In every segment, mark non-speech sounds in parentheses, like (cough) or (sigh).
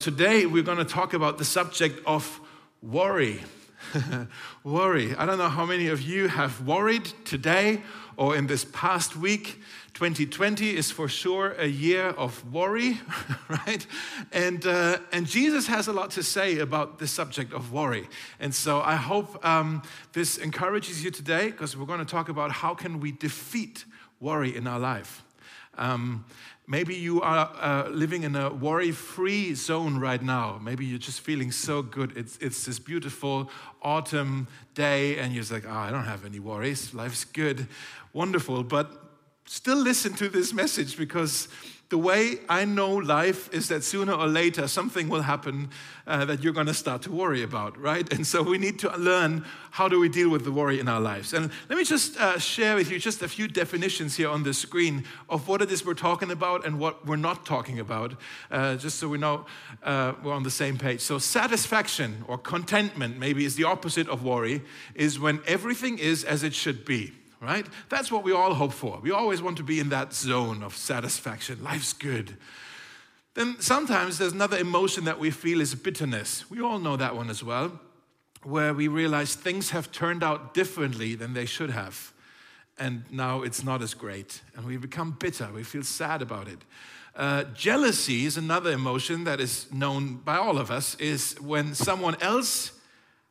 Today, we're going to talk about the subject of worry. (laughs) worry. I don't know how many of you have worried today or in this past week. 2020 is for sure a year of worry, (laughs) right? And, uh, and Jesus has a lot to say about the subject of worry. And so I hope um, this encourages you today because we're going to talk about how can we defeat worry in our life. Um, maybe you are uh, living in a worry free zone right now. Maybe you're just feeling so good. It's, it's this beautiful autumn day, and you're like, oh, I don't have any worries. Life's good, wonderful. But still listen to this message because the way I know life is that sooner or later something will happen uh, that you're going to start to worry about, right? And so we need to learn how do we deal with the worry in our lives. And let me just uh, share with you just a few definitions here on the screen of what it is we're talking about and what we're not talking about, uh, just so we know uh, we're on the same page. So satisfaction or contentment, maybe is the opposite of worry, is when everything is as it should be right? That's what we all hope for. We always want to be in that zone of satisfaction. Life's good. Then sometimes there's another emotion that we feel is bitterness. We all know that one as well, where we realize things have turned out differently than they should have. And now it's not as great. And we become bitter. We feel sad about it. Uh, jealousy is another emotion that is known by all of us, is when someone else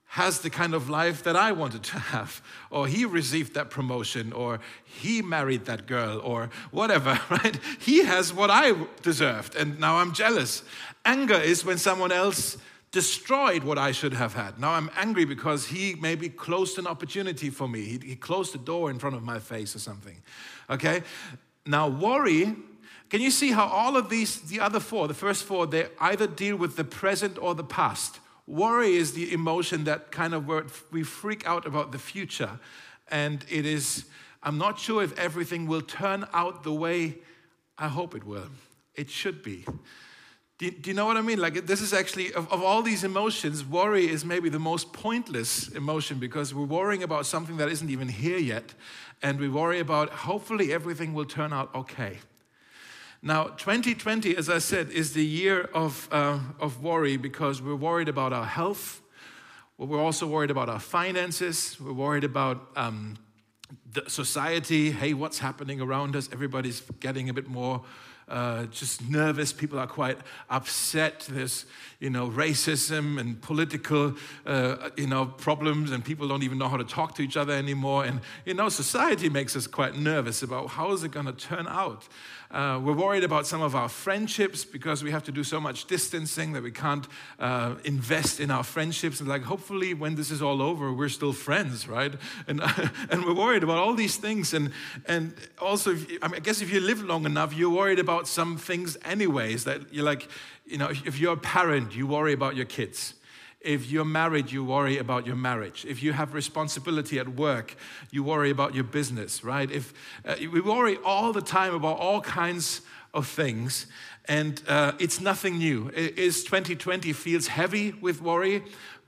has the kind of life that I wanted to have, (laughs) or he received that promotion, or he married that girl, or whatever, (laughs) right? He has what I deserved, and now I'm jealous. Anger is when someone else destroyed what I should have had. Now I'm angry because he maybe closed an opportunity for me. He, he closed the door in front of my face or something. Okay? Now, worry can you see how all of these, the other four, the first four, they either deal with the present or the past? Worry is the emotion that kind of where we freak out about the future. And it is, I'm not sure if everything will turn out the way I hope it will. It should be. Do, do you know what I mean? Like, this is actually, of, of all these emotions, worry is maybe the most pointless emotion because we're worrying about something that isn't even here yet. And we worry about hopefully everything will turn out okay. Now, 2020, as I said, is the year of, uh, of worry because we're worried about our health. We're also worried about our finances. We're worried about um, the society. Hey, what's happening around us? Everybody's getting a bit more uh, just nervous. People are quite upset. There's, you know, racism and political, uh, you know, problems, and people don't even know how to talk to each other anymore. And, you know, society makes us quite nervous about how is it going to turn out. Uh, we're worried about some of our friendships because we have to do so much distancing that we can't uh, invest in our friendships. And like, hopefully, when this is all over, we're still friends, right? And, (laughs) and we're worried about all these things. And, and also, if, I, mean, I guess if you live long enough, you're worried about some things, anyways, that you're like, you know, if you're a parent, you worry about your kids. If you're married, you worry about your marriage. If you have responsibility at work, you worry about your business, right? If uh, we worry all the time about all kinds of things, and uh, it's nothing new. Is 2020 feels heavy with worry,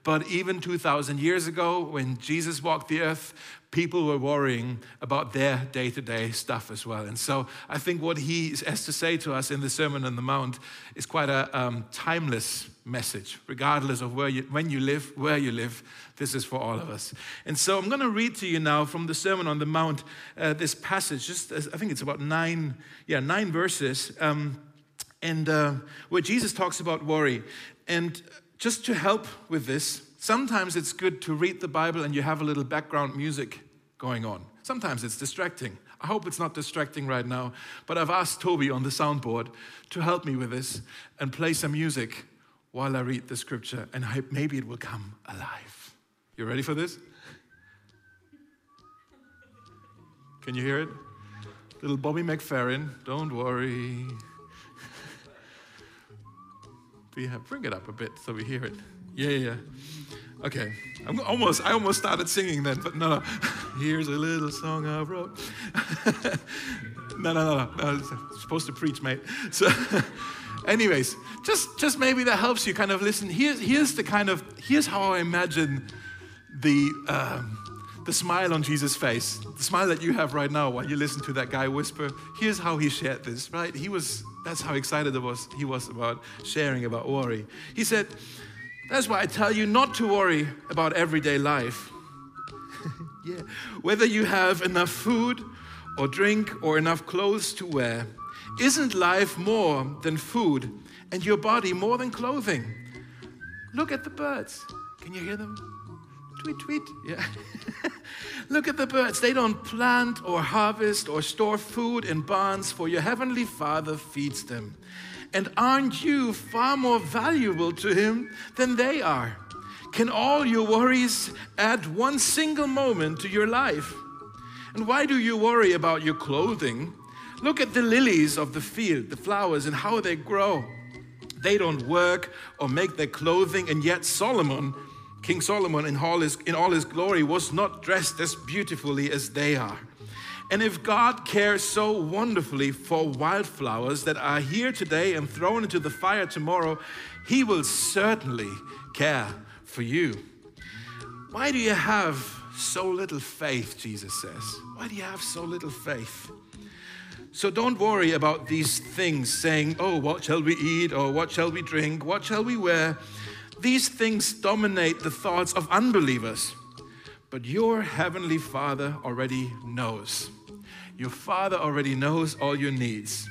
but even 2,000 years ago, when Jesus walked the earth, people were worrying about their day to day stuff as well. And so I think what he has to say to us in the Sermon on the Mount is quite a um, timeless message, regardless of where you, when you live, where you live. This is for all of us. And so I'm going to read to you now from the Sermon on the Mount uh, this passage. Just I think it's about nine, yeah, nine verses, um, and uh, where Jesus talks about worry. And just to help with this, sometimes it's good to read the Bible and you have a little background music going on. Sometimes it's distracting. I hope it's not distracting right now, but I've asked Toby on the soundboard to help me with this and play some music while I read the scripture, and I, maybe it will come alive. You ready for this? Can you hear it? Little Bobby McFerrin, don't worry. Bring it up a bit so we hear it. Yeah, yeah. Okay, I'm almost. I almost started singing then, but no, no. (laughs) Here's a little song I wrote. (laughs) no, no, no, no. no. supposed to preach, mate. (laughs) So, anyways, just just maybe that helps you kind of listen. Here's here's the kind of here's how I imagine the. Um, the smile on Jesus' face, the smile that you have right now while you listen to that guy whisper, here's how he shared this, right? He was That's how excited was, he was about sharing about worry. He said, That's why I tell you not to worry about everyday life. (laughs) yeah. Whether you have enough food or drink or enough clothes to wear, isn't life more than food and your body more than clothing? Look at the birds. Can you hear them? Tweet, tweet. Yeah. (laughs) Look at the birds. They don't plant or harvest or store food in barns, for your heavenly Father feeds them. And aren't you far more valuable to Him than they are? Can all your worries add one single moment to your life? And why do you worry about your clothing? Look at the lilies of the field, the flowers, and how they grow. They don't work or make their clothing, and yet Solomon King Solomon, in all, his, in all his glory, was not dressed as beautifully as they are. And if God cares so wonderfully for wildflowers that are here today and thrown into the fire tomorrow, He will certainly care for you. Why do you have so little faith? Jesus says. Why do you have so little faith? So don't worry about these things saying, Oh, what shall we eat? Or what shall we drink? What shall we wear? These things dominate the thoughts of unbelievers. But your heavenly Father already knows. Your Father already knows all your needs.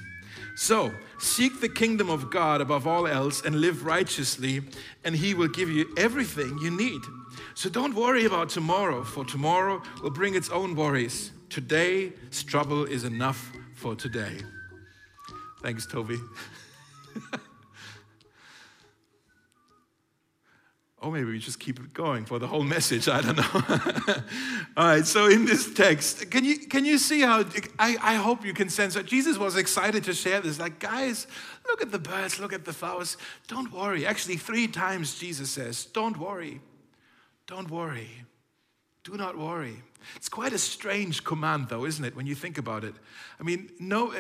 So, seek the kingdom of God above all else and live righteously, and He will give you everything you need. So, don't worry about tomorrow, for tomorrow will bring its own worries. Today's trouble is enough for today. Thanks, Toby. (laughs) Or maybe we just keep it going for the whole message. I don't know. (laughs) All right, so in this text, can you, can you see how, I, I hope you can sense that Jesus was excited to share this. Like, guys, look at the birds, look at the flowers. Don't worry. Actually, three times Jesus says, Don't worry. Don't worry. Do not worry. It's quite a strange command, though, isn't it, when you think about it? I mean, no,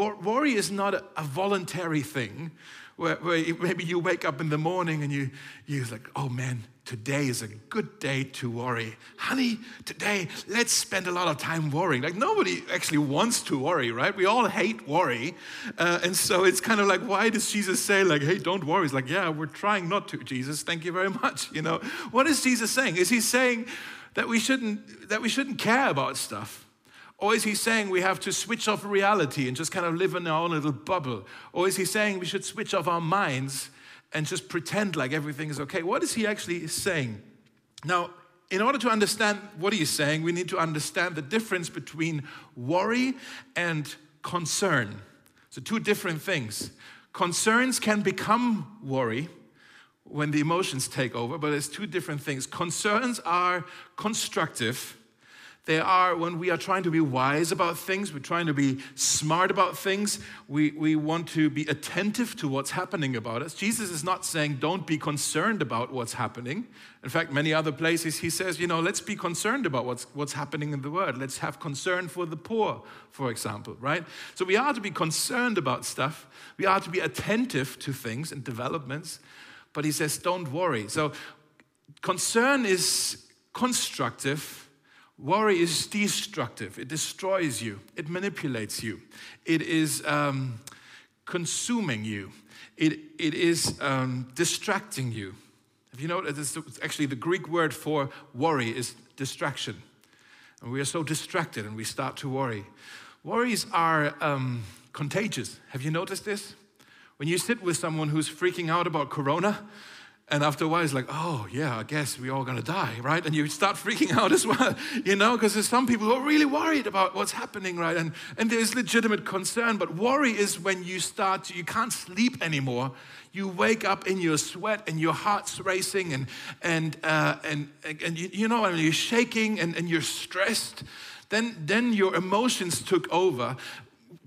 worry is not a voluntary thing where, where maybe you wake up in the morning and you, you're like, oh man, today is a good day to worry. Honey, today, let's spend a lot of time worrying. Like, nobody actually wants to worry, right? We all hate worry. Uh, and so it's kind of like, why does Jesus say, like, hey, don't worry? It's like, yeah, we're trying not to, Jesus. Thank you very (laughs) much. You know, what is Jesus saying? Is he saying that we shouldn't, that we shouldn't care about stuff? Or is he saying we have to switch off reality and just kind of live in our own little bubble? Or is he saying we should switch off our minds and just pretend like everything is okay? What is he actually saying? Now, in order to understand what he's saying, we need to understand the difference between worry and concern. So, two different things. Concerns can become worry when the emotions take over, but it's two different things. Concerns are constructive they are when we are trying to be wise about things, we're trying to be smart about things, we, we want to be attentive to what's happening about us. Jesus is not saying, don't be concerned about what's happening. In fact, many other places he says, you know, let's be concerned about what's, what's happening in the world. Let's have concern for the poor, for example, right? So we are to be concerned about stuff, we are to be attentive to things and developments, but he says, don't worry. So concern is constructive Worry is destructive, it destroys you, it manipulates you, it is um, consuming you, it, it is um, distracting you. Have you noticed? Actually, the Greek word for worry is distraction. And we are so distracted and we start to worry. Worries are um, contagious. Have you noticed this? When you sit with someone who's freaking out about corona, and after a while, it's like, oh, yeah, I guess we're all gonna die, right? And you start freaking out as well, (laughs) you know, because there's some people who are really worried about what's happening, right? And, and there's legitimate concern, but worry is when you start, to, you can't sleep anymore. You wake up in your sweat and your heart's racing, and, and, uh, and, and you, you know, I mean, you're shaking and, and you're stressed. Then, then your emotions took over.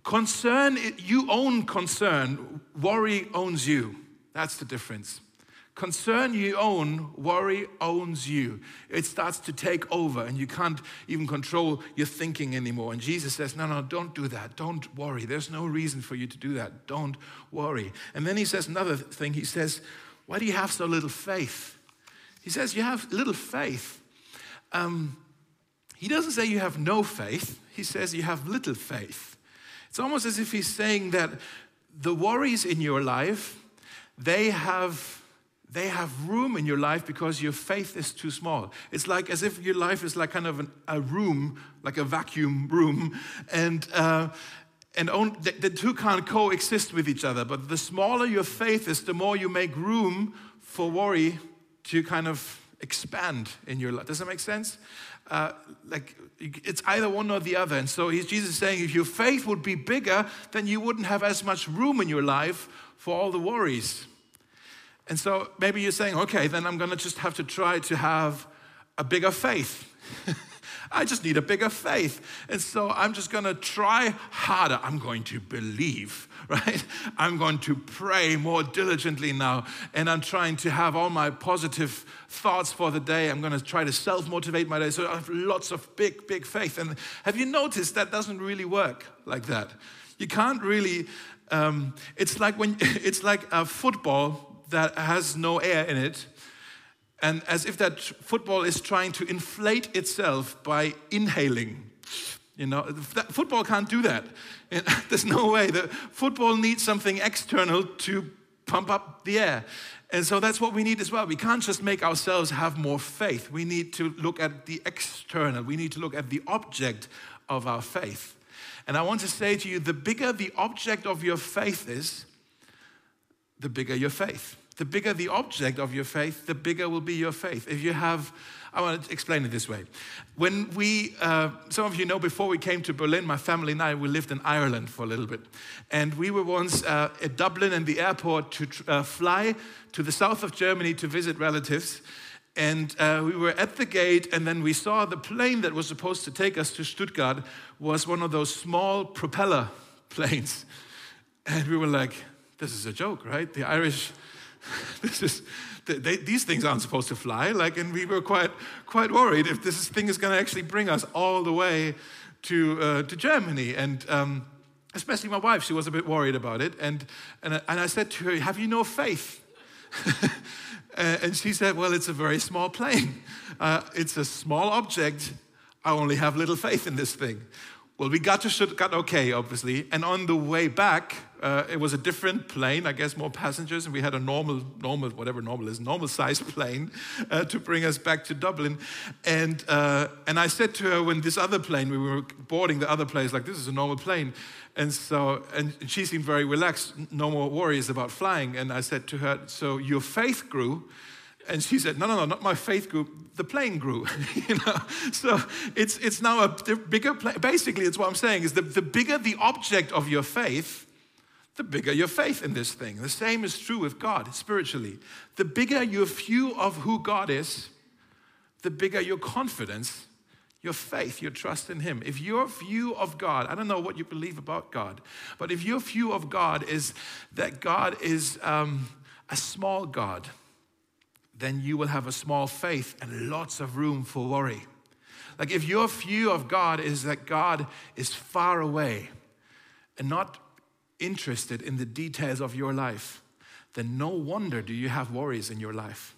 Concern, you own concern, worry owns you. That's the difference. Concern you own, worry owns you. It starts to take over, and you can't even control your thinking anymore. And Jesus says, No, no, don't do that. Don't worry. There's no reason for you to do that. Don't worry. And then he says another thing. He says, Why do you have so little faith? He says, You have little faith. Um, he doesn't say you have no faith, he says you have little faith. It's almost as if he's saying that the worries in your life, they have they have room in your life because your faith is too small. It's like as if your life is like kind of an, a room, like a vacuum room, and uh, and the, the two can't coexist with each other. But the smaller your faith is, the more you make room for worry to kind of expand in your life. Does that make sense? Uh, like it's either one or the other. And so Jesus is saying, if your faith would be bigger, then you wouldn't have as much room in your life for all the worries. And so maybe you're saying, okay, then I'm going to just have to try to have a bigger faith. (laughs) I just need a bigger faith. And so I'm just going to try harder. I'm going to believe, (laughs) right? I'm going to pray more diligently now. And I'm trying to have all my positive thoughts for the day. I'm going to try to self motivate my day. So I have lots of big, big faith. And have you noticed that doesn't really work like that? You can't really. Um, it's like when (laughs) it's like a football that has no air in it, and as if that football is trying to inflate itself by inhaling. You know, football can't do that. (laughs) There's no way. The football needs something external to pump up the air. And so that's what we need as well. We can't just make ourselves have more faith. We need to look at the external. We need to look at the object of our faith. And I want to say to you the bigger the object of your faith is, the bigger your faith. The bigger the object of your faith, the bigger will be your faith. If you have, I want to explain it this way. When we, uh, some of you know, before we came to Berlin, my family and I, we lived in Ireland for a little bit. And we were once uh, at Dublin in the airport to uh, fly to the south of Germany to visit relatives. And uh, we were at the gate, and then we saw the plane that was supposed to take us to Stuttgart was one of those small propeller (laughs) planes. And we were like, this is a joke, right? The Irish (laughs) this is, they, these things aren't supposed to fly. Like, and we were quite, quite worried if this thing is going to actually bring us all the way to, uh, to Germany. And um, especially my wife, she was a bit worried about it. And, and, and I said to her, Have you no faith? (laughs) and she said, Well, it's a very small plane. Uh, it's a small object. I only have little faith in this thing. Well, we got to Stuttgart okay, obviously. And on the way back, uh, it was a different plane, I guess more passengers, and we had a normal, normal, whatever normal is, normal sized plane uh, to bring us back to Dublin. And, uh, and I said to her when this other plane, we were boarding the other place, like, this is a normal plane. And so, and she seemed very relaxed, no more worries about flying. And I said to her, So your faith grew and she said, No, no, no, not my faith grew. The plane grew. (laughs) you know? So it's, it's now a bigger plane. Basically, it's what I'm saying is the, the bigger the object of your faith, the bigger your faith in this thing. The same is true with God spiritually. The bigger your view of who God is, the bigger your confidence, your faith, your trust in Him. If your view of God, I don't know what you believe about God, but if your view of God is that God is um, a small God, then you will have a small faith and lots of room for worry. Like if your view of God is that God is far away and not interested in the details of your life, then no wonder do you have worries in your life.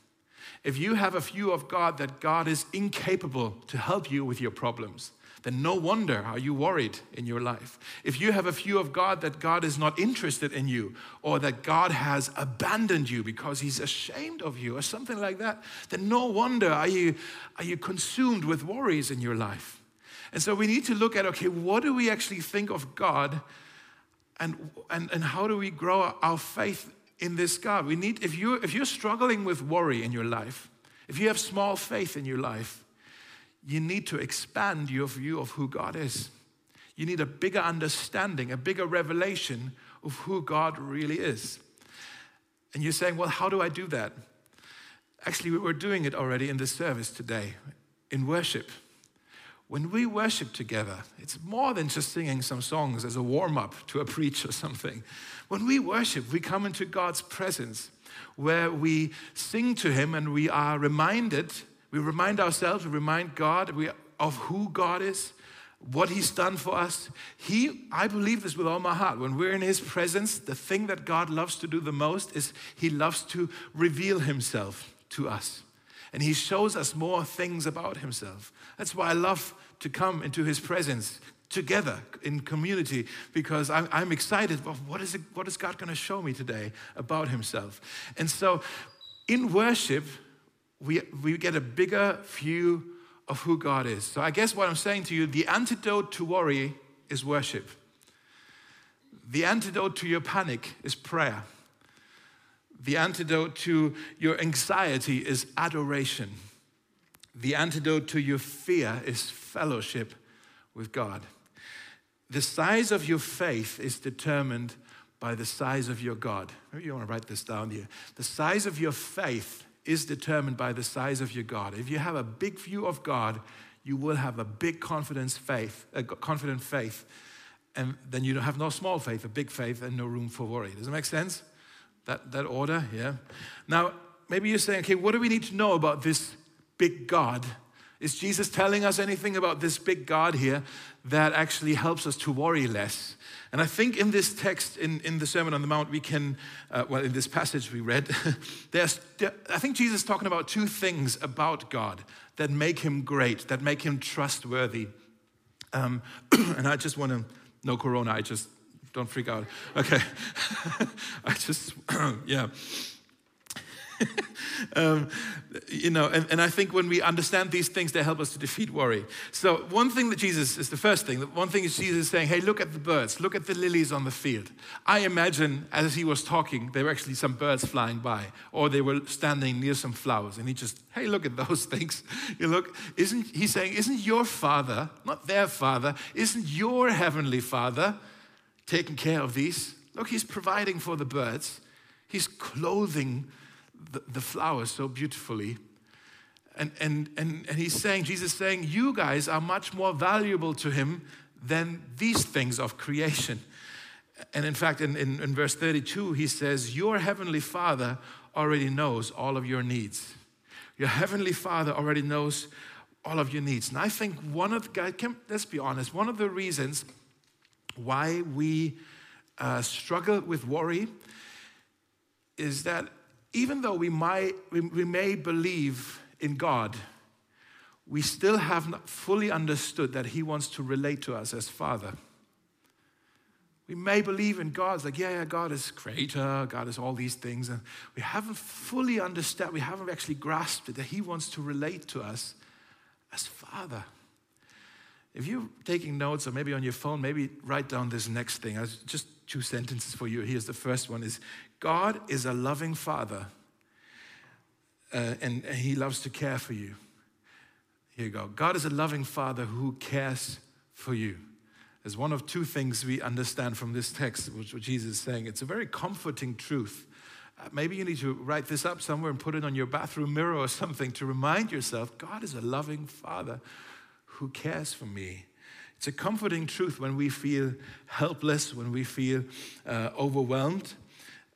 If you have a view of God that God is incapable to help you with your problems, then no wonder are you worried in your life. If you have a view of God that God is not interested in you, or that God has abandoned you because he's ashamed of you, or something like that, then no wonder are you, are you consumed with worries in your life. And so we need to look at okay, what do we actually think of God, and, and, and how do we grow our faith in this God? We need, if, you if you're struggling with worry in your life, if you have small faith in your life, you need to expand your view of who God is. You need a bigger understanding, a bigger revelation of who God really is. And you're saying, well, how do I do that? Actually, we were doing it already in the service today in worship. When we worship together, it's more than just singing some songs as a warm up to a preach or something. When we worship, we come into God's presence where we sing to Him and we are reminded we remind ourselves, we remind God of who God is, what He's done for us. He, I believe this with all my heart. When we're in His presence, the thing that God loves to do the most is He loves to reveal Himself to us. And He shows us more things about Himself. That's why I love to come into His presence, together in community because I'm, I'm excited. What is, it, what is God going to show me today about Himself? And so in worship, we, we get a bigger view of who God is. So I guess what I'm saying to you the antidote to worry is worship, the antidote to your panic is prayer. The antidote to your anxiety is adoration. The antidote to your fear is fellowship with God. The size of your faith is determined by the size of your God. Maybe you want to write this down here. The size of your faith is determined by the size of your God. If you have a big view of God, you will have a big confidence faith, a confident faith, and then you don't have no small faith, a big faith, and no room for worry. Does it make sense? That that order, yeah. Now, maybe you're saying, okay, what do we need to know about this big God? Is Jesus telling us anything about this big God here that actually helps us to worry less? And I think in this text, in, in the Sermon on the Mount, we can, uh, well, in this passage we read, (laughs) there's, I think Jesus is talking about two things about God that make him great, that make him trustworthy. Um, (clears throat) and I just want to, no corona, I just, don't freak out. Okay. (laughs) I just, (clears throat) yeah. (laughs) um, you know, and, and I think when we understand these things, they help us to defeat worry. So, one thing that Jesus is the first thing, one thing is Jesus is saying, hey, look at the birds, look at the lilies on the field. I imagine as he was talking, there were actually some birds flying by, or they were standing near some flowers, and he just, hey, look at those (laughs) things. You look, isn't, he's saying, isn't your father, not their father, isn't your heavenly father taking care of these? Look, he's providing for the birds, he's clothing the, the flowers so beautifully. And, and, and, and he's saying, Jesus saying, you guys are much more valuable to him than these things of creation. And in fact, in, in, in, verse 32, he says, Your heavenly Father already knows all of your needs. Your heavenly Father already knows all of your needs. And I think one of the, can, let's be honest, one of the reasons why we uh, struggle with worry is that even though we, might, we, we may believe in God, we still have not fully understood that He wants to relate to us as Father. We may believe in God, it's like, yeah, yeah, God is creator, God is all these things. And we haven't fully understood, we haven't actually grasped it, that He wants to relate to us as Father. If you're taking notes or maybe on your phone, maybe write down this next thing. Just two sentences for you. Here's the first one is God is a loving father, uh, and, and he loves to care for you. Here you go. God is a loving father who cares for you. There's one of two things we understand from this text, which Jesus is saying. It's a very comforting truth. Uh, maybe you need to write this up somewhere and put it on your bathroom mirror or (laughs) something to remind yourself God is a loving father who cares for me. It's a comforting truth when we feel helpless, when we feel uh, overwhelmed.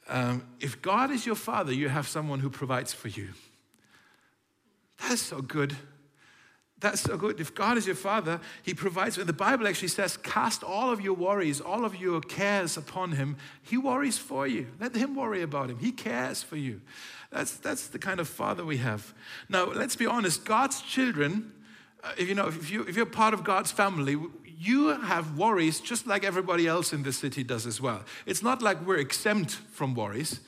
Um, if God is your father, you have someone who provides for you. That's so good. That's so good. If God is your father, he provides. For the Bible actually says, cast all of your worries, all of your cares upon him. He worries for you. Let him worry about him. He cares for you. That's, that's the kind of father we have. Now, let's be honest God's children, uh, if, you know, if, you, if you're part of God's family, you have worries just like everybody else in the city does as well. It's not like we're exempt from worries.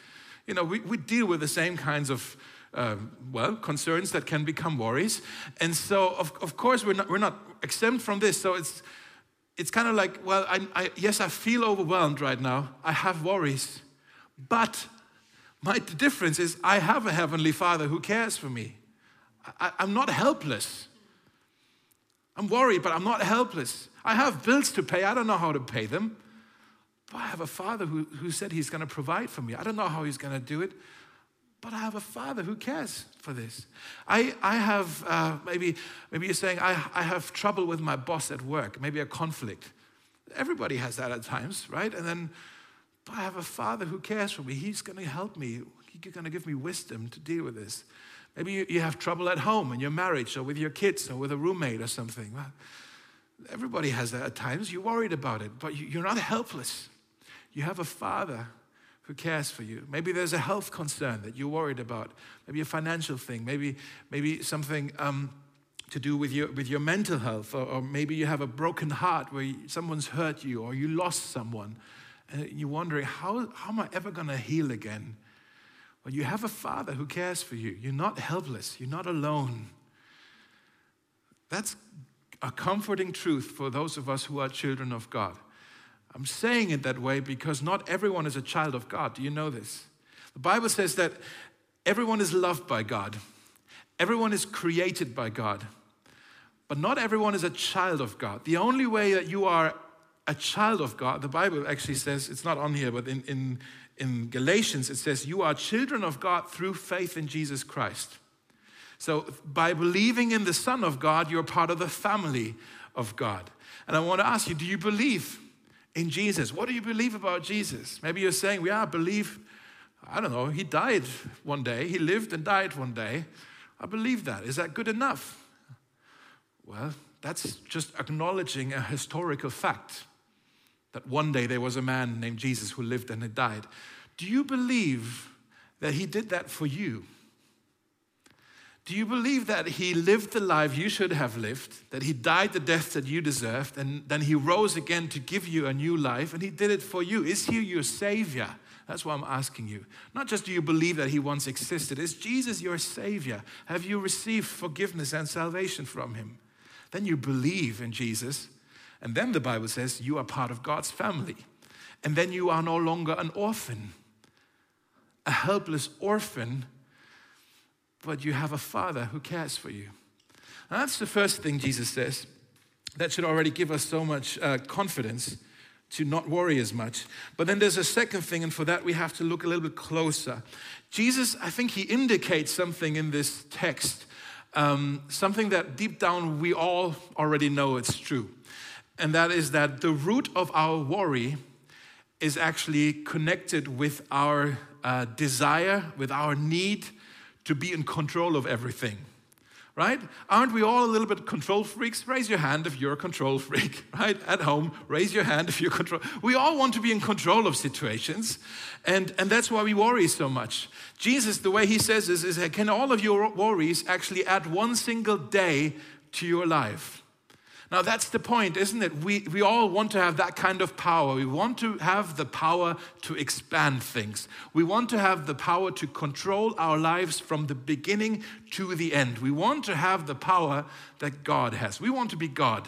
You know, we, we deal with the same kinds of, uh, well, concerns that can become worries. And so, of, of course, we're not, we're not exempt from this. So it's, it's kind of like, well, I, I, yes, I feel overwhelmed right now. I have worries. But my difference is I have a Heavenly Father who cares for me. I, I'm not helpless. I'm worried, but I'm not helpless. I have bills to pay. I don't know how to pay them. But I have a father who, who said he's going to provide for me. I don't know how he's going to do it, but I have a father who cares for this. I, I have, uh, maybe, maybe you're saying, I, I have trouble with my boss at work, maybe a conflict. Everybody has that at times, right? And then, but I have a father who cares for me. He's going to help me, he's going to give me wisdom to deal with this. Maybe you, you have trouble at home in your marriage or with your kids or with a roommate or something. Well, everybody has that at times. You're worried about it, but you're not helpless. You have a father who cares for you. Maybe there's a health concern that you're worried about. Maybe a financial thing. Maybe, maybe something um, to do with your, with your mental health, or, or maybe you have a broken heart where someone's hurt you or you lost someone, and you're wondering, how, how am I ever going to heal again? Well, you have a father who cares for you. You're not helpless, you're not alone. That's a comforting truth for those of us who are children of God. I'm saying it that way because not everyone is a child of God. Do you know this? The Bible says that everyone is loved by God, everyone is created by God, but not everyone is a child of God. The only way that you are a child of God, the Bible actually says, it's not on here, but in, in, in Galatians it says, you are children of God through faith in Jesus Christ. So by believing in the Son of God, you're part of the family of God. And I want to ask you, do you believe in Jesus? What do you believe about Jesus? Maybe you're saying, yeah, I believe, I don't know, he died one day, he lived and died one day. I believe that. Is that good enough? Well, that's just acknowledging a historical fact that one day there was a man named Jesus who lived and had died. Do you believe that he did that for you? Do you believe that he lived the life you should have lived, that he died the death that you deserved, and then he rose again to give you a new life, and he did it for you? Is he your savior? That's why I'm asking you. Not just do you believe that he once existed, is Jesus your savior? Have you received forgiveness and salvation from him? Then you believe in Jesus, and then the Bible says you are part of God's family. And then you are no longer an orphan, a helpless orphan but you have a father who cares for you. And that's the first thing Jesus says. That should already give us so much uh, confidence to not worry as much. But then there's a second thing, and for that we have to look a little bit closer. Jesus, I think he indicates something in this text, um, something that deep down we all already know it's true. And that is that the root of our worry is actually connected with our uh, desire, with our need to be in control of everything. Right? Aren't we all a little bit control freaks? Raise your hand if you're a control (laughs) freak, right? At home, raise your hand if you're control. We all want to be in control of situations, and, and that's why we worry so much. Jesus, the way he says this is, can all of your worries actually add one single day to your life? Now, that's the point, isn't it? We, we all want to have that kind of power. We want to have the power to expand things. We want to have the power to control our lives from the beginning to the end. We want to have the power that God has. We want to be God.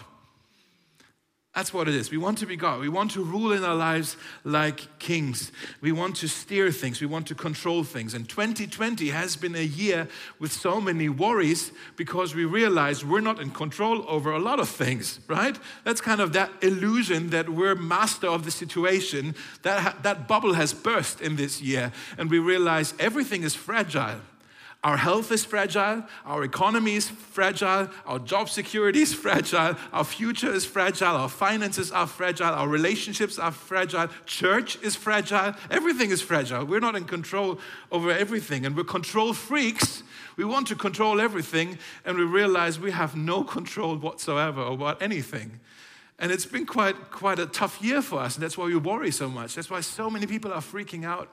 That's what it is. We want to be God. We want to rule in our lives like kings. We want to steer things. We want to control things. And 2020 has been a year with so many worries because we realize we're not in control over a lot of things, right? That's kind of that illusion that we're master of the situation. That, that bubble has burst in this year. And we realize everything is fragile. Our health is fragile, our economy is fragile, our job security is fragile, our future is fragile, our finances are fragile, our relationships are fragile, church is fragile, everything is fragile. We're not in control over everything, and we're control freaks. We want to control everything, and we realize we have no control whatsoever over anything. And it's been quite, quite a tough year for us, and that's why we worry so much. That's why so many people are freaking out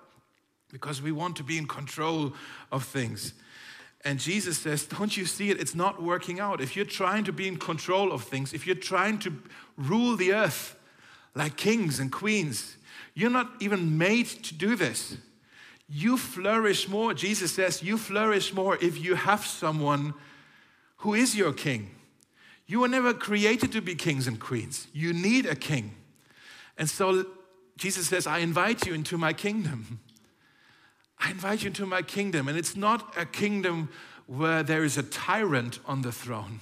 because we want to be in control of things. And Jesus says, Don't you see it? It's not working out. If you're trying to be in control of things, if you're trying to rule the earth like kings and queens, you're not even made to do this. You flourish more, Jesus says, you flourish more if you have someone who is your king. You were never created to be kings and queens. You need a king. And so Jesus says, I invite you into my kingdom. I invite you into my kingdom. And it's not a kingdom where there is a tyrant on the throne.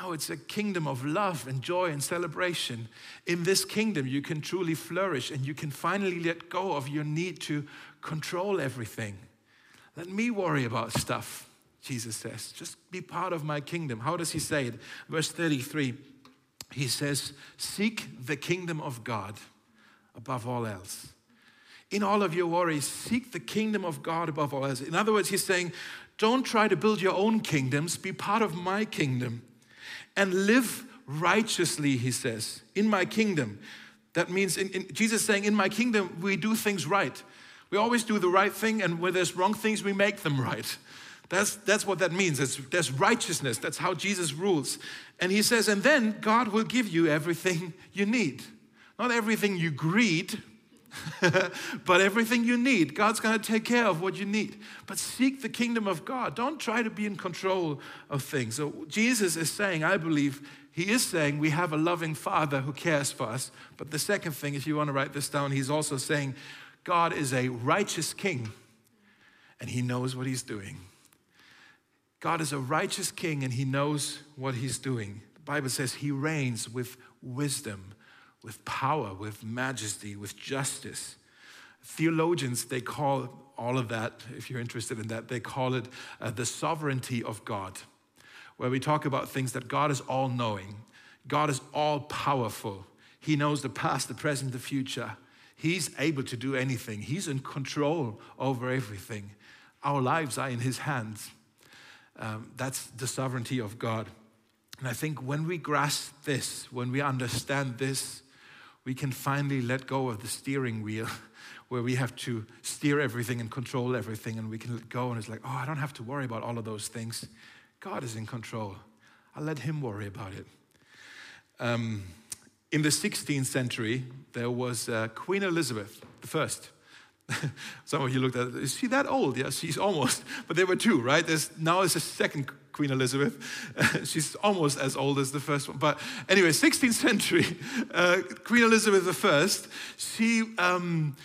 No, it's a kingdom of love and joy and celebration. In this kingdom, you can truly flourish and you can finally let go of your need to control everything. Let me worry about stuff, Jesus says. Just be part of my kingdom. How does he say it? Verse 33, he says, Seek the kingdom of God above all else in all of your worries, seek the kingdom of God above all else. In other words, he's saying, don't try to build your own kingdoms, be part of my kingdom and live righteously, he says, in my kingdom. That means in, in, Jesus saying, in my kingdom, we do things right. We always do the right thing, and where there's wrong things, we make them right. That's, that's what that means. It's, there's righteousness. That's how Jesus rules. And he says, and then God will give you everything you need. Not everything you greed, (laughs) but everything you need. God's going to take care of what you need. But seek the kingdom of God. Don't try to be in control of things. So Jesus is saying, I believe, he is saying we have a loving Father who cares for us. But the second thing, if you want to write this down, he's also saying God is a righteous king and he knows what he's doing. God is a righteous king and he knows what he's doing. The Bible says he reigns with wisdom, with power, with majesty, with justice. Theologians, they call all of that, if you're interested in that, they call it uh, the sovereignty of God, where we talk about things that God is all knowing, God is all powerful. He knows the past, the present, the future. He's able to do anything, He's in control over everything. Our lives are in His hands. Um, that's the sovereignty of God. And I think when we grasp this, when we understand this, we can finally let go of the steering wheel (laughs) where we have to steer everything and control everything, and we can let go, and it's like, oh, I don't have to worry about all of those things. God is in control. I'll let Him worry about it. Um, in the 16th century, there was uh, Queen Elizabeth I. (laughs) Some of you looked at it. Is she that old? Yeah, she's almost. (laughs) But there were two, right? There's now is a second Queen Elizabeth. (laughs) she's almost as old as the first one. But anyway, 16th century, uh, Queen Elizabeth I. She um,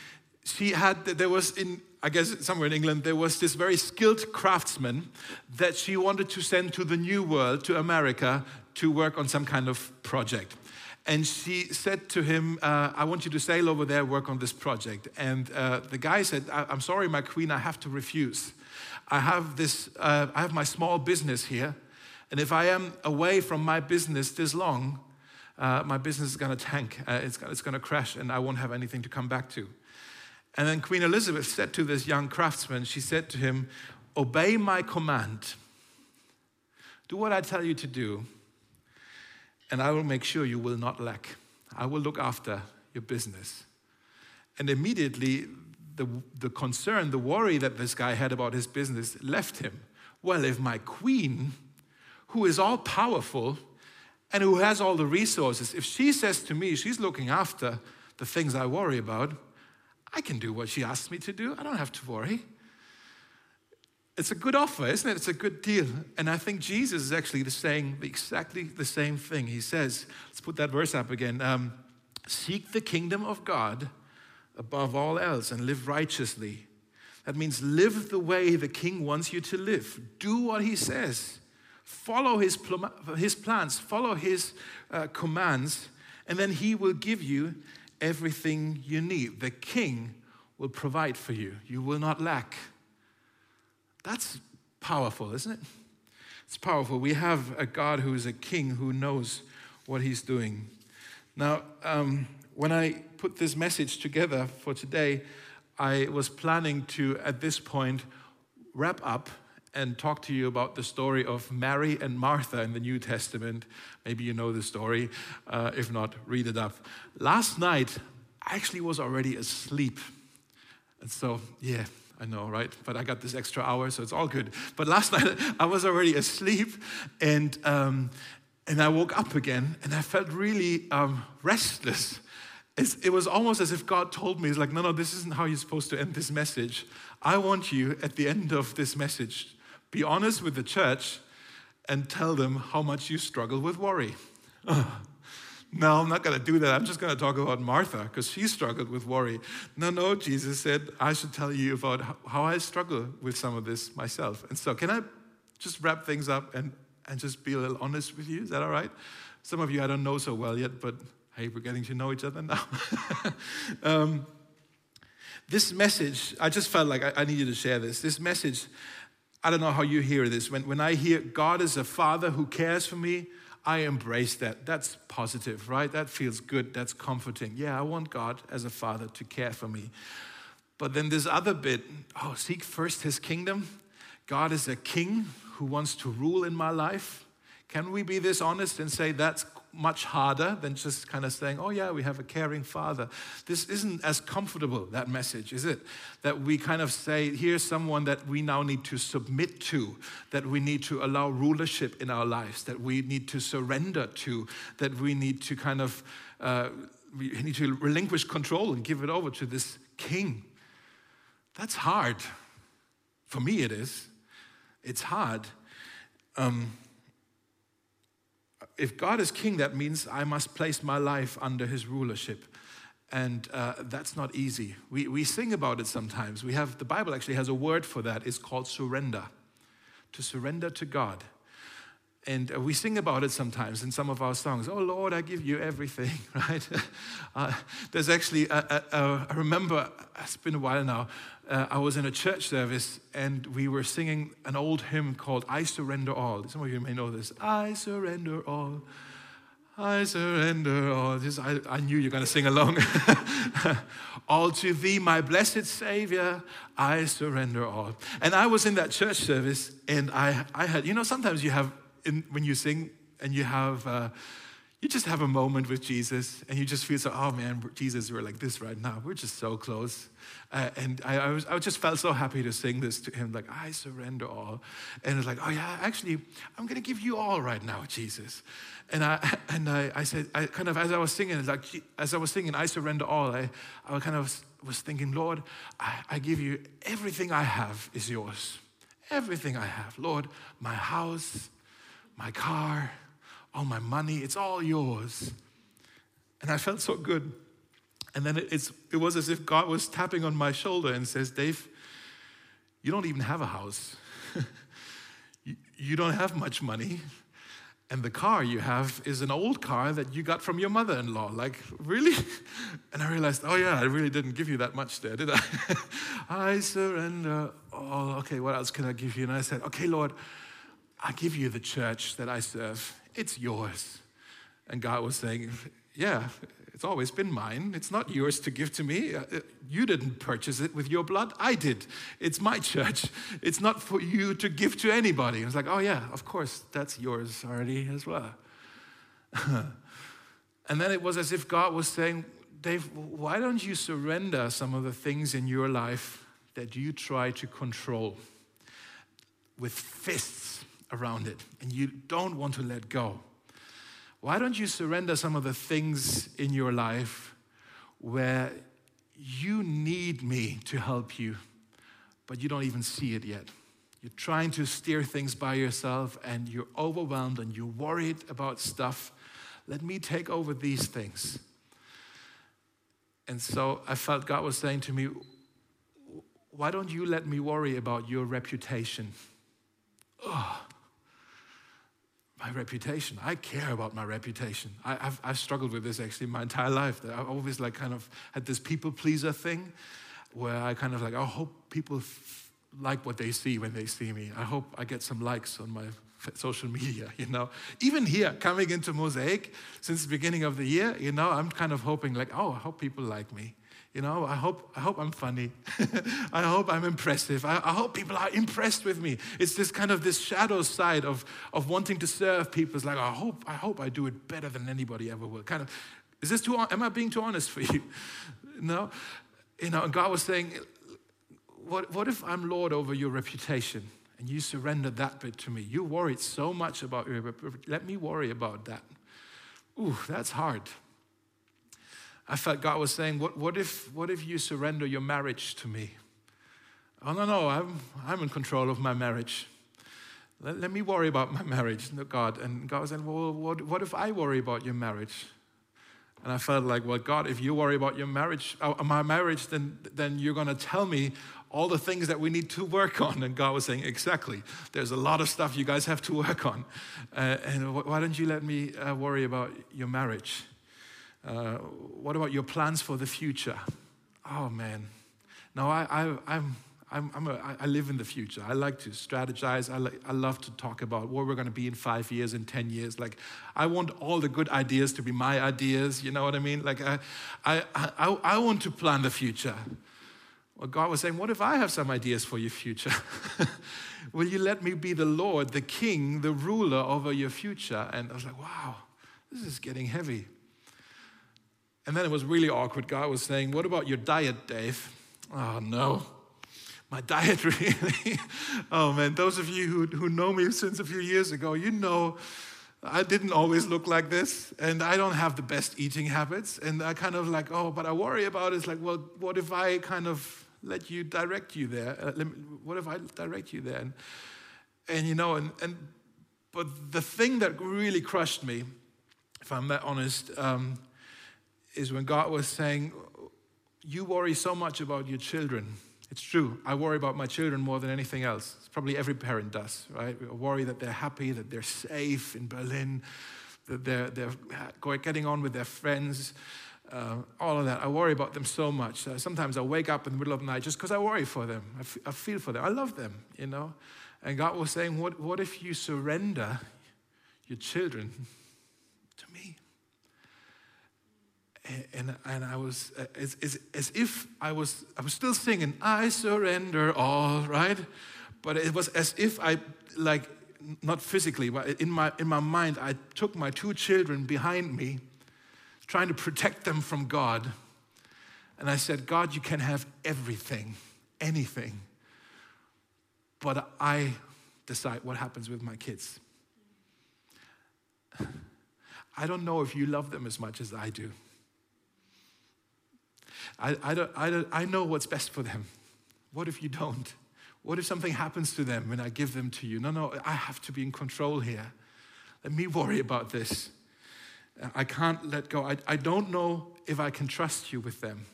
she had there was in I guess somewhere in England there was this very skilled craftsman that she wanted to send to the New World to America to work on some kind of project. And she said to him, uh, I want you to sail over there, work on this project. And uh, the guy said, I'm sorry, my queen, I have to refuse. I have, this, uh, I have my small business here. And if I am away from my business this long, uh, my business is going to tank. Uh, it's, it's going to crash, and I won't have anything to come back to. And then Queen Elizabeth said to this young craftsman, she said to him, Obey my command. Do what I tell you to do and I will make sure you will not lack. I will look after your business. And immediately, the, the concern, the worry that this guy had about his business left him. Well, if my queen, who is all powerful and who has all the resources, if she says to me she's looking after the things I worry about, I can do what she asks me to do. I don't have to worry. It's a good offer, isn't it? It's a good deal. And I think Jesus is actually saying exactly the same thing. He says, let's put that verse up again um, Seek the kingdom of God above all else and live righteously. That means live the way the king wants you to live. Do what he says. Follow his, his plans, follow his uh, commands, and then he will give you everything you need. The king will provide for you, you will not lack. That's powerful, isn't it? It's powerful. We have a God who is a king who knows what he's doing. Now, um, when I put this message together for today, I was planning to, at this point, wrap up and talk to you about the story of Mary and Martha in the New Testament. Maybe you know the story. Uh, if not, read it up. Last night, I actually was already asleep. And so, yeah, I know, right? But I got this extra hour, so it's all good. But last (laughs) night I was already asleep, and um, and I woke up again, and I felt really um, restless. It's, it was almost as if God told me, "It's like, no, no, this isn't how you're supposed to end this message. I want you at the end of this message, be honest with the church, and tell them how much you struggle with worry." (laughs) No, I'm not going to do that. I'm just going to talk about Martha because she struggled with worry. No, no, Jesus said, I should tell you about how I struggle with some of this myself. And so, can I just wrap things up and, and just be a little honest with you? Is that all right? Some of you I don't know so well yet, but hey, we're getting to know each other now. (laughs) um, this message, I just felt like I, I needed to share this. This message, I don't know how you hear this. When, when I hear God is a father who cares for me, I embrace that. That's positive, right? That feels good. That's comforting. Yeah, I want God as a father to care for me. But then this other bit oh, seek first his kingdom. God is a king who wants to rule in my life. Can we be this honest and say that's much harder than just kind of saying, oh, yeah, we have a caring father. This isn't as comfortable, that message, is it? That we kind of say, here's someone that we now need to submit to, that we need to allow rulership in our lives, that we need to surrender to, that we need to kind of, uh, we need to relinquish control and give it over to this king. That's hard. For me, it is. It's hard. Um, if God is king, that means I must place my life under his rulership. And uh, that's not easy. We, we sing about it sometimes. We have, the Bible actually has a word for that. It's called surrender. To surrender to God. And uh, we sing about it sometimes in some of our songs. Oh Lord, I give you everything, (laughs) right? (laughs) uh, there's actually, a, a, a, I remember, it's been a while now, uh, I was in a church service and we were singing an old hymn called I Surrender All. Some of you may know this. I surrender all. I surrender all. This, I, I knew you were going to sing along. (laughs) all to thee, my blessed Savior, I surrender all. And I was in that church service and I, I had, you know, sometimes you have in, when you sing and you have, uh, you just have a moment with Jesus and you just feel so, oh man, Jesus, we're like this right now. We're just so close. Uh, and I, I, was, I just felt so happy to sing this to him, like, I surrender all. And it's like, oh yeah, actually, I'm going to give you all right now, Jesus. And I, (laughs) and I, I said, I kind of, as I was singing, like, as I was singing, I surrender all, I, I kind of was thinking, Lord, I, I give you everything I have is yours. Everything I have. Lord, my house, my car, all my money, it's all yours. And I felt so good. And then it, it was as if God was tapping on my shoulder and says, Dave, you don't even have a house. (laughs) you, you don't have much money. And the car you have is an old car that you got from your mother in law. Like, really? (laughs) And I realized, oh, yeah, I really didn't give you that much there, did I? (laughs) I surrender. Oh, okay, what else can I give you? And I said, okay, Lord, I give you the church that I serve. It's yours. And God was saying, Yeah, it's always been mine. It's not yours to give to me. Uh, you didn't purchase it with your blood. I did. It's my church. It's not for you to give to anybody. I was like, Oh, yeah, of course, that's yours already as well. (laughs) and then it was as if God was saying, Dave, why don't you surrender some of the things in your life that you try to control with fists? Around it and you don't want to let go, why don't you surrender some of the things in your life where you need me to help you, but you don't even see it yet? You're trying to steer things by yourself and you're overwhelmed and you're worried about stuff. Let me take over these things. And so I felt God was saying to me, Why don't you let me worry about your reputation? Oh, my reputation. I care about my reputation. I, have I've struggled with this actually my entire life. I've always like kind of had this people pleaser thing where I kind of like, I hope people f- like what they see when they see me. I hope I get some likes on my social media, you know. Even here, coming into Mosaic since the beginning of the year, you know, I'm kind of hoping like, oh, I hope people like me. You know, I hope, I hope I'm funny. (laughs) I hope I'm impressive. I, I, hope people are impressed with me. It's this kind of this shadow side of, of wanting to serve people. It's like, I hope, I hope I do it better than anybody ever will. Kind of, is this too, am I being too honest for you? (laughs) no? You know, and God was saying, what, what if I'm Lord over your reputation and you surrender that bit to me? You worried so much about your, let me worry about that. Ooh, that's hard. I felt God was saying, what, what, if, what if you surrender your marriage to me? Oh, no, no, I'm, I'm in control of my marriage. Let, let me worry about my marriage, no, God. And God was saying, Well, what, what if I worry about your marriage? And I felt like, Well, God, if you worry about your marriage, uh, my marriage, then, then you're going to tell me all the things that we need to work on. And God was saying, Exactly. There's a lot of stuff you guys have to work on. Uh, and why don't you let me uh, worry about your marriage? Uh, what about your plans for the future? Oh man. No, I, I, I'm, I'm, I'm a, I live in the future. I like to strategize. I, I love to talk about where we're going to be in five years, in 10 years. Like, I want all the good ideas to be my ideas. You know what I mean? Like, I, I, I, I want to plan the future. Well, God was saying, What if I have some ideas for your future? (laughs) Will you let me be the Lord, the king, the ruler over your future? And I was like, Wow, this is getting heavy. And then it was really awkward. God was saying, What about your diet, Dave? Oh, no. My diet, (laughs) really? oh, man. Those of you who, who know me since a few years ago, you know I didn't always look like this, and I don't have the best eating habits. And I kind of like, oh, but I worry about it. It's like, well, what if I kind of let you direct you there? Uh, me, what if I direct you there? And, and you know, and, and but the thing that really crushed me, if I'm that honest, um, is when God was saying, You worry so much about your children. It's true. I worry about my children more than anything else. It's probably every parent does, right? We worry that they're happy, that they're safe in Berlin, that they're, they're getting on with their friends, uh, all of that. I worry about them so much. Uh, sometimes I wake up in the middle of the night just because I worry for them. I, f- I feel for them. I love them, you know? And God was saying, what, what if you surrender your children and, and I was uh, as, as, as if I was I was still singing I surrender all right? But it was as if I like not physically but in my in my mind I took my two children behind me trying to protect them from God. And I said God you can have everything anything. But I decide what happens with my kids. (sighs) I don't know if you love them as much as I do I, I, don't, I, don't, I know what's best for them. What if you don't? What if something happens to them when I give them to you? No, no, I have to be in control here. Let me worry about this. I can't let go. I, I don't know if I can trust you with them.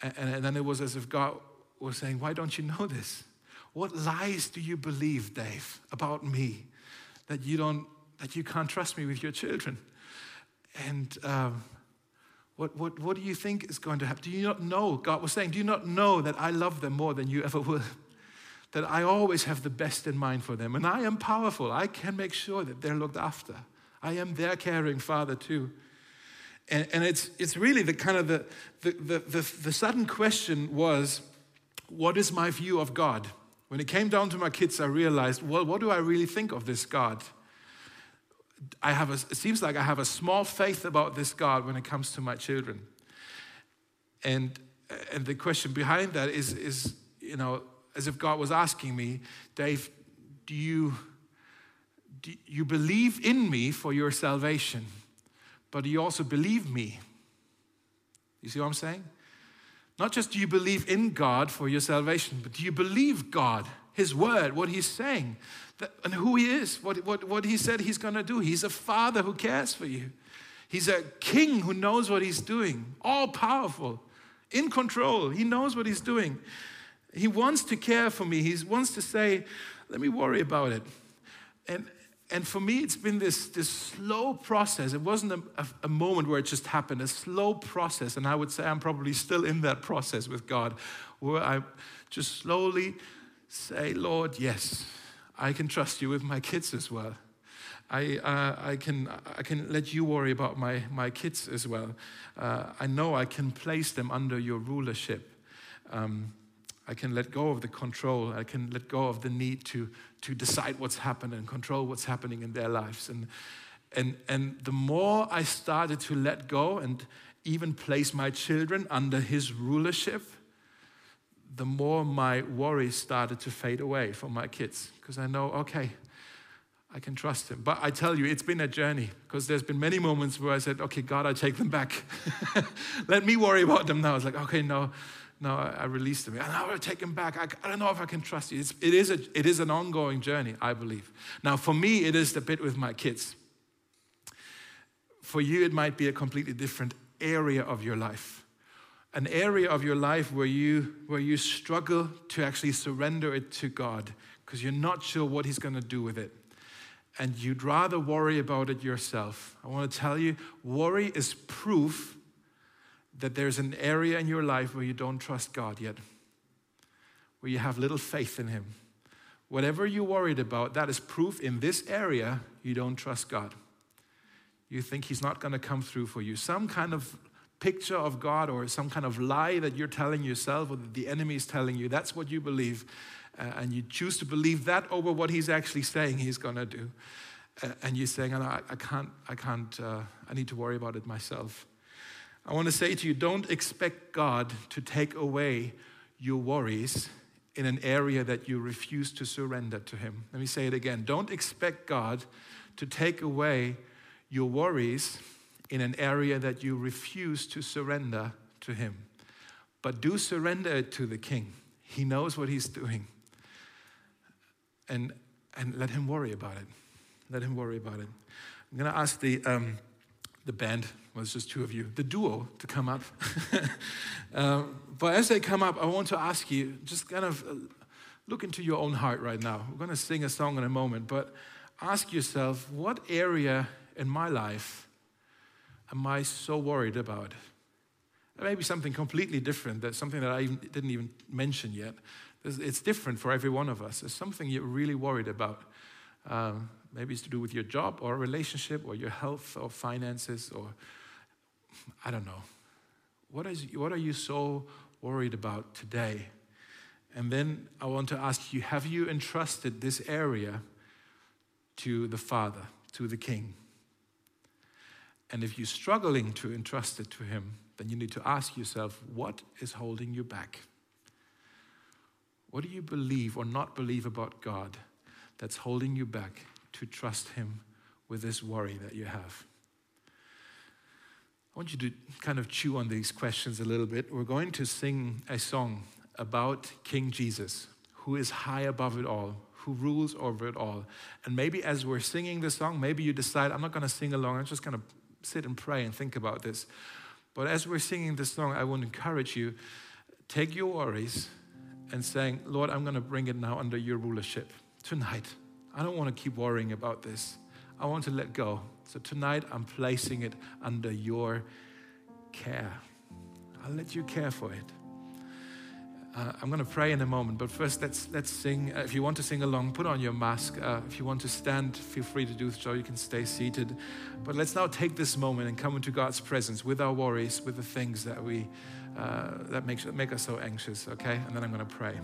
And, and then it was as if God was saying, Why don't you know this? What lies do you believe, Dave, about me that you don't that you can't trust me with your children? And um, what, what, what do you think is going to happen? Do you not know? God was saying, Do you not know that I love them more than you ever will? (laughs) That I always have the best in mind for them. And I am powerful. I can make sure that they're looked after. I am their caring father too. And, and it's, it's really the kind of the, the, the, the, the sudden question was, what is my view of God? When it came down to my kids, I realized, well, what do I really think of this God? I have a, it seems like I have a small faith about this God when it comes to my children. And, and the question behind that is, is, you know, as if God was asking me, Dave, do you, do you believe in me for your salvation, but do you also believe me? You see what I'm saying? Not just do you believe in God for your salvation, but do you believe God, His word, what He's saying? And who he is, what, what, what he said he's going to do. He's a father who cares for you. He's a king who knows what he's doing, all powerful, in control. He knows what he's doing. He wants to care for me. He wants to say, let me worry about it. And, and for me, it's been this, this slow process. It wasn't a, a, a moment where it just happened, a slow process. And I would say I'm probably still in that process with God, where I just slowly say, Lord, yes, I can trust you with my kids as well. I, uh, I, can, I can let you worry about my, my kids as well. Uh, I know I can place them under your rulership. Um, I can let go of the control. I can let go of the need to, to decide what's happening and control what's happening in their lives. And, and, and the more I started to let go and even place my children under his rulership, the more my worries started to fade away for my kids because I know, okay, I can trust him. But I tell you, it's been a journey because there's been many moments where I said, okay, God, I take them back. (laughs) Let me worry about them now. It's like, okay, no, no, I, release them. And I will take them back. I, I, don't know if I can trust you. It's, it, is a, it is an ongoing journey, I believe. Now, for me, it is the bit with my kids. For you, it might be a completely different area of your life an area of your life where you, where you struggle to actually surrender it to God because you're not sure what He's going to do with it. And you'd rather worry about it yourself. I want to tell you, worry is proof that there's an area in your life where you don't trust God yet, where you have little faith in Him. Whatever you're worried about, that is proof in this area you don't trust God. You think He's not going to come through for you. Some kind of picture of God or some kind of lie that you're telling yourself or that the enemy is telling you. That's what you believe. Uh, and you choose to believe that over what he's actually saying he's going to do. and you're saying, I, I can't, I can't, uh, I need to worry about it myself. I want to say to you, don't expect God to take away your worries in an area that you refuse to surrender to Him. Let me say it again. Don't expect God to take away your worries in an area that you refuse to surrender to Him. But do surrender it to the King. He knows what He's doing. And, and let Him worry about it. Let Him worry about it. I'm going to ask the, um, the band, well, it's just two of you, the duo to come up. um, (laughs) but as they come up, I want to ask you just kind of uh, look into your own heart right now. We're going to sing a song in a moment, but ask yourself what area in my life am I so worried about? Maybe something completely different, that's something that I didn't even mention yet. It's different for every one of us. There's something you're really worried about. Um, maybe it's to do with your job or relationship or your health or finances or I don't know. What, is, what are you so worried about today? And then I want to ask you have you entrusted this area to the Father, to the King? And if you're struggling to entrust it to Him, then you need to ask yourself what is holding you back? What do you believe or not believe about God that's holding you back to trust Him with this worry that you have? I want you to kind of chew on these questions a little bit. We're going to sing a song about King Jesus, who is high above it all, who rules over it all. And maybe as we're singing this song, maybe you decide, I'm not going to sing along, I'm just going to sit and pray and think about this. But as we're singing this song, I want to encourage you take your worries and saying, Lord, I'm going to bring it now under your rulership tonight. I don't want to keep worrying about this. I want to let go. So tonight, I'm placing it under your care. I'll let you care for it. Uh, I'm going to pray in a moment, but first let's let's sing. Uh, if you want to sing along, put on your mask. Uh, if you want to stand, feel free to do so. You can stay seated. But let's now take this moment and come into God's presence with our worries, with the things that we uh, that makes make us so anxious. Okay, and then I'm going to pray.